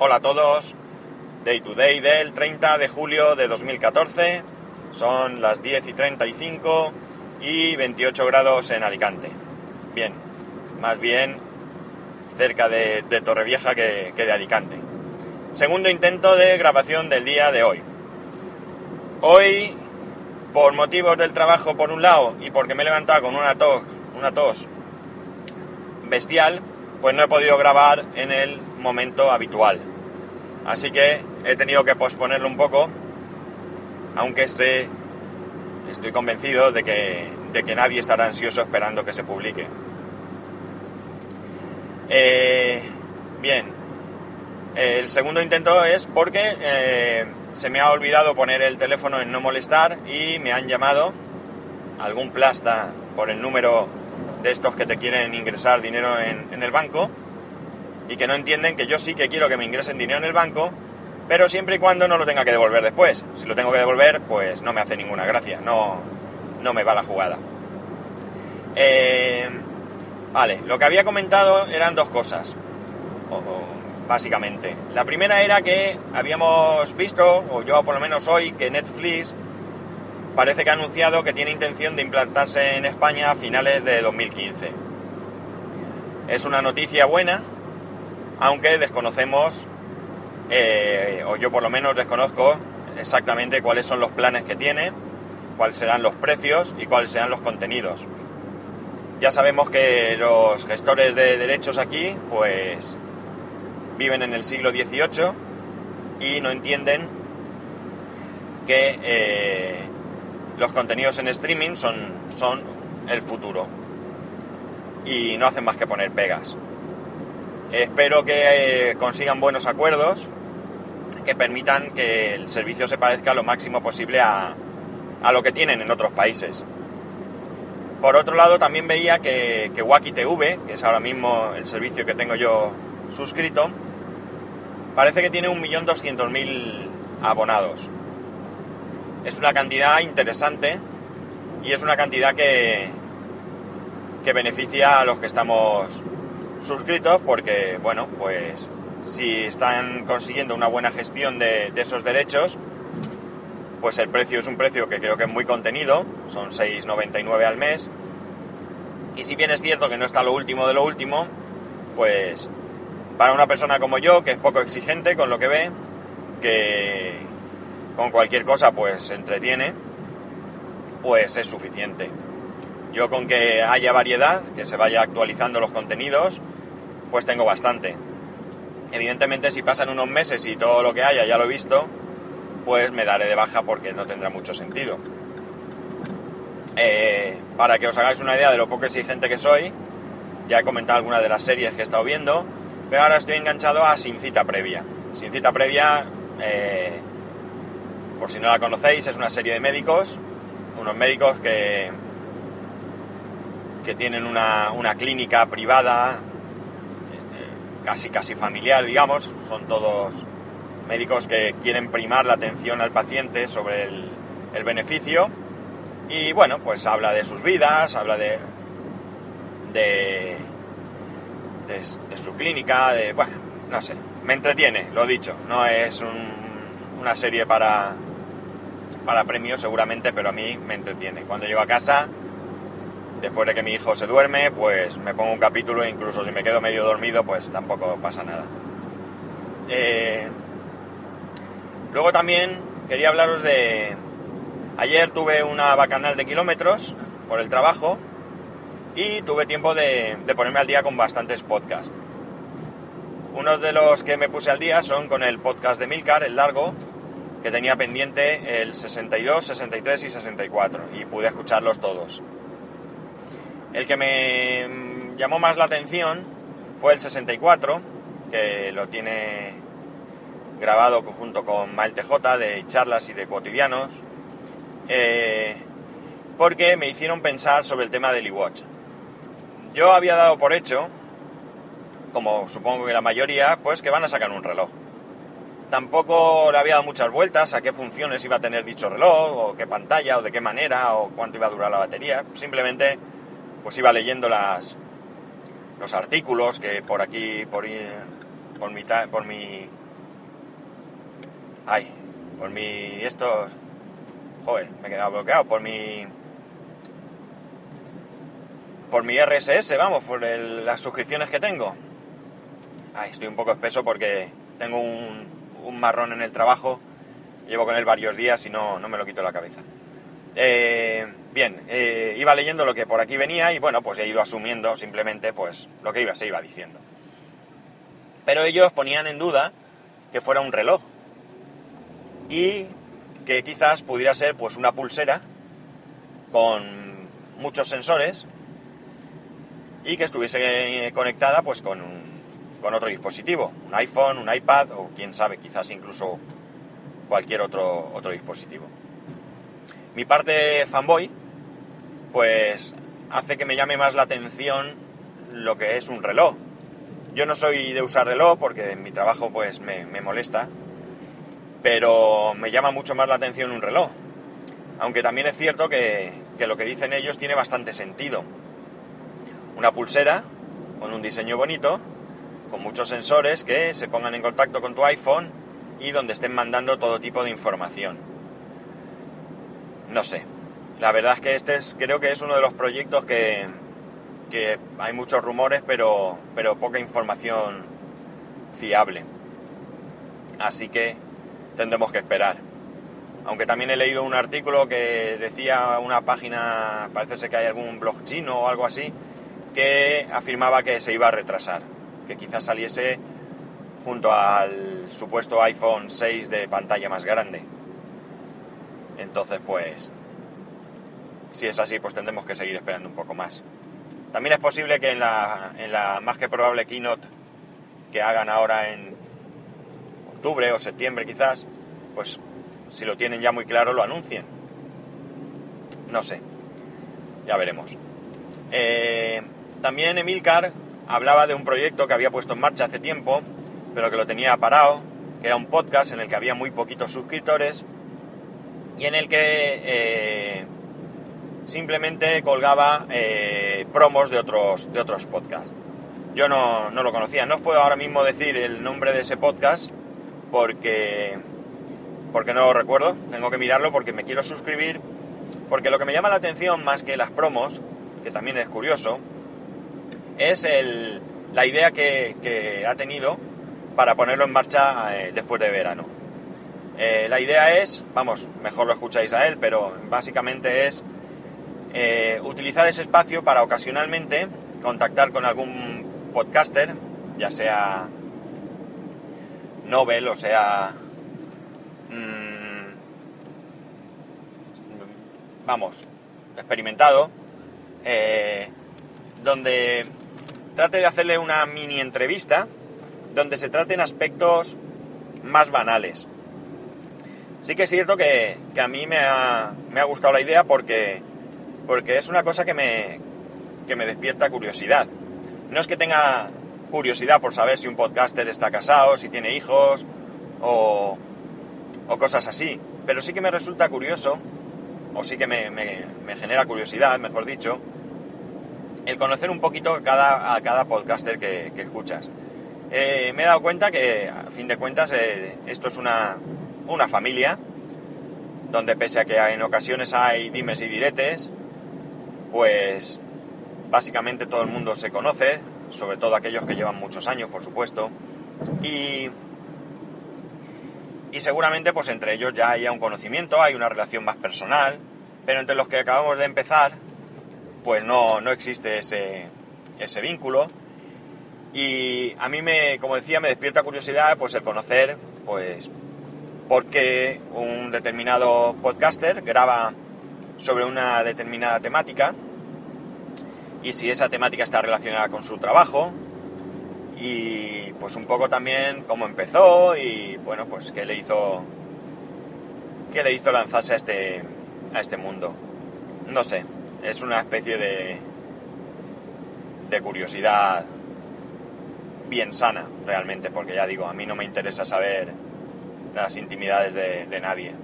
Hola a todos, Day to Day del 30 de julio de 2014, son las 10 y 35 y 28 grados en Alicante. Bien, más bien cerca de, Torrevieja que, que de Alicante. Segundo intento de grabación del día de hoy. Hoy, por motivos del trabajo por un lado y porque me he levantado con una tos, una tos bestial, pues no he podido grabar en el momento habitual. Así que he tenido que posponerlo un poco, aunque esté, estoy convencido de que, de que nadie estará ansioso esperando que se publique. Eh, bien, el segundo intento es porque eh, se me ha olvidado poner el teléfono en no molestar y me han llamado algún plasta por el número de estos que te quieren ingresar dinero en, el banco y que no entienden que yo sí que quiero que me ingresen dinero en el banco, pero siempre y cuando no lo tenga que devolver después. Si lo tengo que devolver, pues no me hace ninguna gracia, no, no me va la jugada. Eh, vale, lo que había comentado eran dos cosas, básicamente. La primera era que habíamos visto, o yo por lo menos hoy, que Netflix parece que ha anunciado que tiene intención de implantarse en España a finales de 2015. Es una noticia buena, aunque desconocemos, eh, o yo por lo menos desconozco exactamente cuáles son los planes que tiene, cuáles serán los precios y cuáles serán los contenidos. Ya sabemos que los gestores de derechos aquí, pues, viven en el siglo XVIII y no entienden que eh, los contenidos en streaming son, son el futuro. Y no hacen más que poner pegas. Espero que eh, consigan buenos acuerdos que permitan que el servicio se parezca lo máximo posible a, a lo que tienen en otros países. Por otro lado, también veía que, que Wacky TV, que es ahora mismo el servicio que tengo yo suscrito, parece que tiene 1.200.000 abonados es una cantidad interesante y es una cantidad que, que beneficia a los que estamos suscritos porque, bueno, pues si están consiguiendo una buena gestión de, esos derechos, pues el precio es un precio que creo que es muy contenido, son 6,99 al mes. Y si bien es cierto que no está lo último de lo último, pues para una persona como yo, que es poco exigente con lo que ve, que, con cualquier cosa pues se entretiene, pues es suficiente. Yo con que haya variedad, que se vaya actualizando los contenidos, pues tengo bastante. Evidentemente si pasan unos meses y todo lo que haya ya lo he visto, pues me daré de baja porque no tendrá mucho sentido. Eh, para que os hagáis una idea de lo poco exigente que soy, ya he comentado algunas de las series que he estado viendo, pero ahora estoy enganchado a Sin Cita Previa. Sin Cita Previa eh, por si no la conocéis, es una serie de médicos, unos médicos que, que tienen una, clínica privada, casi casi familiar, digamos, son todos médicos que quieren primar la atención al paciente sobre el, beneficio. Y bueno, pues habla de sus vidas, habla de, de, de, su clínica, de, bueno, no sé, me entretiene, lo dicho, no es una serie para, para premios seguramente, pero a mí me entretiene. Cuando llego a casa, después de que mi hijo se duerme, pues me pongo un capítulo e incluso si me quedo medio dormido, pues tampoco pasa nada. Eh, luego también quería hablaros de... Ayer tuve una bacanal de kilómetros por el trabajo y tuve tiempo de, de ponerme al día con bastantes podcasts. Uno de los que me puse al día son con el podcast de Milcar, el largo, que tenía pendiente el 62, 63 y 64 y pude escucharlos todos. El que me llamó más la atención fue el 64, que lo tiene grabado junto con Mael TJ de charlas y de cotidianos, eh, porque me hicieron pensar sobre el tema del iWatch. Yo había dado por hecho, como supongo que la mayoría, pues que van a sacar un reloj. Tampoco le había dado muchas vueltas a qué funciones iba a tener dicho reloj, o qué pantalla, o de qué manera, o cuánto iba a durar la batería. Simplemente, pues iba leyendo las, los artículos que por aquí, por, por, mi, por mi Ay, por mi... Estos... Joder, me he quedado bloqueado. Por mi... Por mi RSS, vamos, por las suscripciones que tengo. Ay, estoy un poco espeso porque tengo un, un marrón en el trabajo. Llevo con él varios días y no, no me lo quito la cabeza. Eh, bien, eh, iba leyendo lo que por aquí venía y bueno, pues he ido asumiendo simplemente pues lo que iba, se iba diciendo. Pero ellos ponían en duda que fuera un reloj y que quizás pudiera ser pues una pulsera con muchos sensores y que estuviese conectada pues con, con otro dispositivo, un iPhone, un iPad o quién sabe, quizás incluso cualquier otro, otro dispositivo. Mi parte fanboy pues hace que me llame más la atención lo que es un reloj. Yo no soy de usar reloj porque en mi trabajo pues me, molesta, pero me llama mucho más la atención un reloj. Aunque también es cierto que, que lo que dicen ellos tiene bastante sentido. Una pulsera con un diseño bonito, con muchos sensores que se pongan en contacto con tu iPhone y donde estén mandando todo tipo de información. No sé, la verdad es que este es, creo que es uno de los proyectos que, que hay muchos rumores, pero, pero poca información fiable. Así que tendremos que esperar. Aunque también he leído un artículo que decía una página, parece que hay algún blog chino o algo así, que afirmaba que se iba a retrasar, que quizás saliese junto al supuesto iPhone 6 de pantalla más grande. Entonces, pues, si es así, pues tendremos que seguir esperando un poco más. También es posible que en la, en la más que probable keynote que hagan ahora en octubre o septiembre quizás, pues si lo tienen ya muy claro lo anuncien. No sé, ya veremos. Eh, también Emilcar hablaba de un proyecto que había puesto en marcha hace tiempo, pero que lo tenía parado, que era un podcast en el que había muy poquitos suscriptores y en el que eh, simplemente colgaba eh, promos de otros, de otros podcasts. Yo no, lo conocía, no os puedo ahora mismo decir el nombre de ese podcast porque, porque no lo recuerdo, tengo que mirarlo porque me quiero suscribir, porque lo que me llama la atención más que las promos, que también es curioso, es el, la idea que, ha tenido para ponerlo en marcha eh, después de verano. Eh, la idea es, vamos, mejor lo escucháis a él, pero básicamente es eh, utilizar ese espacio para ocasionalmente contactar con algún podcaster, ya sea Nobel o sea... Mm, vamos, experimentado, eh, donde trate de hacerle una mini entrevista donde se traten aspectos más banales. Sí que es cierto que, a mí me ha, me ha, gustado la idea porque porque es una cosa que me, me despierta curiosidad. No es que tenga curiosidad por saber si un podcaster está casado, si tiene hijos o, o cosas así, pero sí que me resulta curioso, o sí que me, genera curiosidad, mejor dicho, el conocer un poquito cada, a cada podcaster que, escuchas. Eh, me he dado cuenta que, a fin de cuentas, eh, esto es una, una familia, donde pese a que en ocasiones hay dimes y diretes, pues básicamente todo el mundo se conoce, sobre todo aquellos que llevan muchos años, por supuesto, y, y seguramente pues entre ellos ya haya un conocimiento, hay una relación más personal, pero entre los que acabamos de empezar, pues no, no existe ese, ese vínculo. Y a mí me, como decía, me despierta curiosidad pues el conocer pues por qué un determinado podcaster graba sobre una determinada temática y si esa temática está relacionada con su trabajo y pues un poco también cómo empezó y bueno pues qué le hizo qué le hizo lanzarse a este a este mundo. No sé es una especie de de curiosidad bien sana realmente porque ya digo a mí no me interesa saber las intimidades de nadie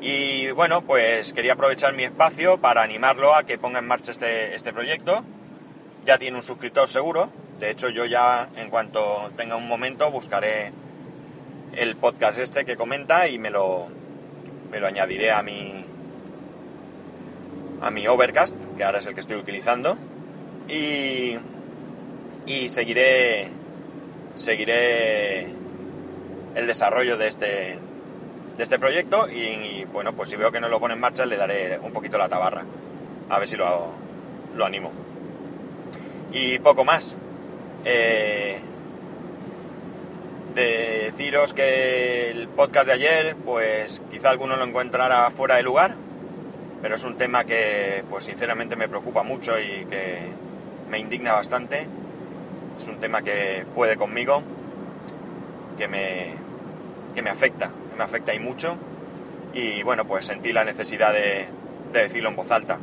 y bueno, pues quería aprovechar mi espacio para animarlo a que ponga en marcha este, este proyecto. Ya tiene un suscriptor seguro. De hecho, yo ya en cuanto tenga un momento buscaré el podcast este que comenta y me lo, me lo añadiré a mi, a mi Overcast, que ahora es el que estoy utilizando. Y, y seguiré, seguiré el desarrollo de este, de este proyecto y, bueno, pues si veo que no lo pone en marcha le daré un poquito la tabarra. A ver si lo, lo animo. Y poco más. Eh, deciros que el podcast de ayer, pues quizá alguno lo encontrará fuera de lugar, pero es un tema que pues sinceramente me preocupa mucho y que me indigna bastante. Es un tema que puede conmigo, que me, que me afecta, me afecta y mucho. Y bueno, pues sentí la necesidad de, decirlo en voz alta.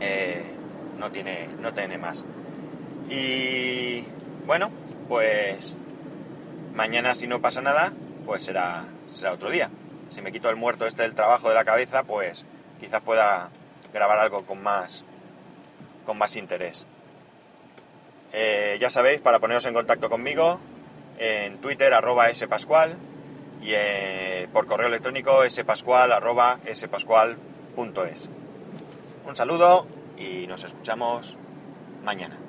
Eh, no, tiene, no tiene más. Y bueno, pues Mañana si no pasa nada, pues será, será otro día. Si me quito el muerto este del trabajo de la cabeza, pues quizás pueda grabar algo con más, con más interés. Eh, ya sabéis, para poneros en contacto conmigo, en Twitter arroba spascual y eh, por correo electrónico spascual.es. Un saludo y nos escuchamos mañana.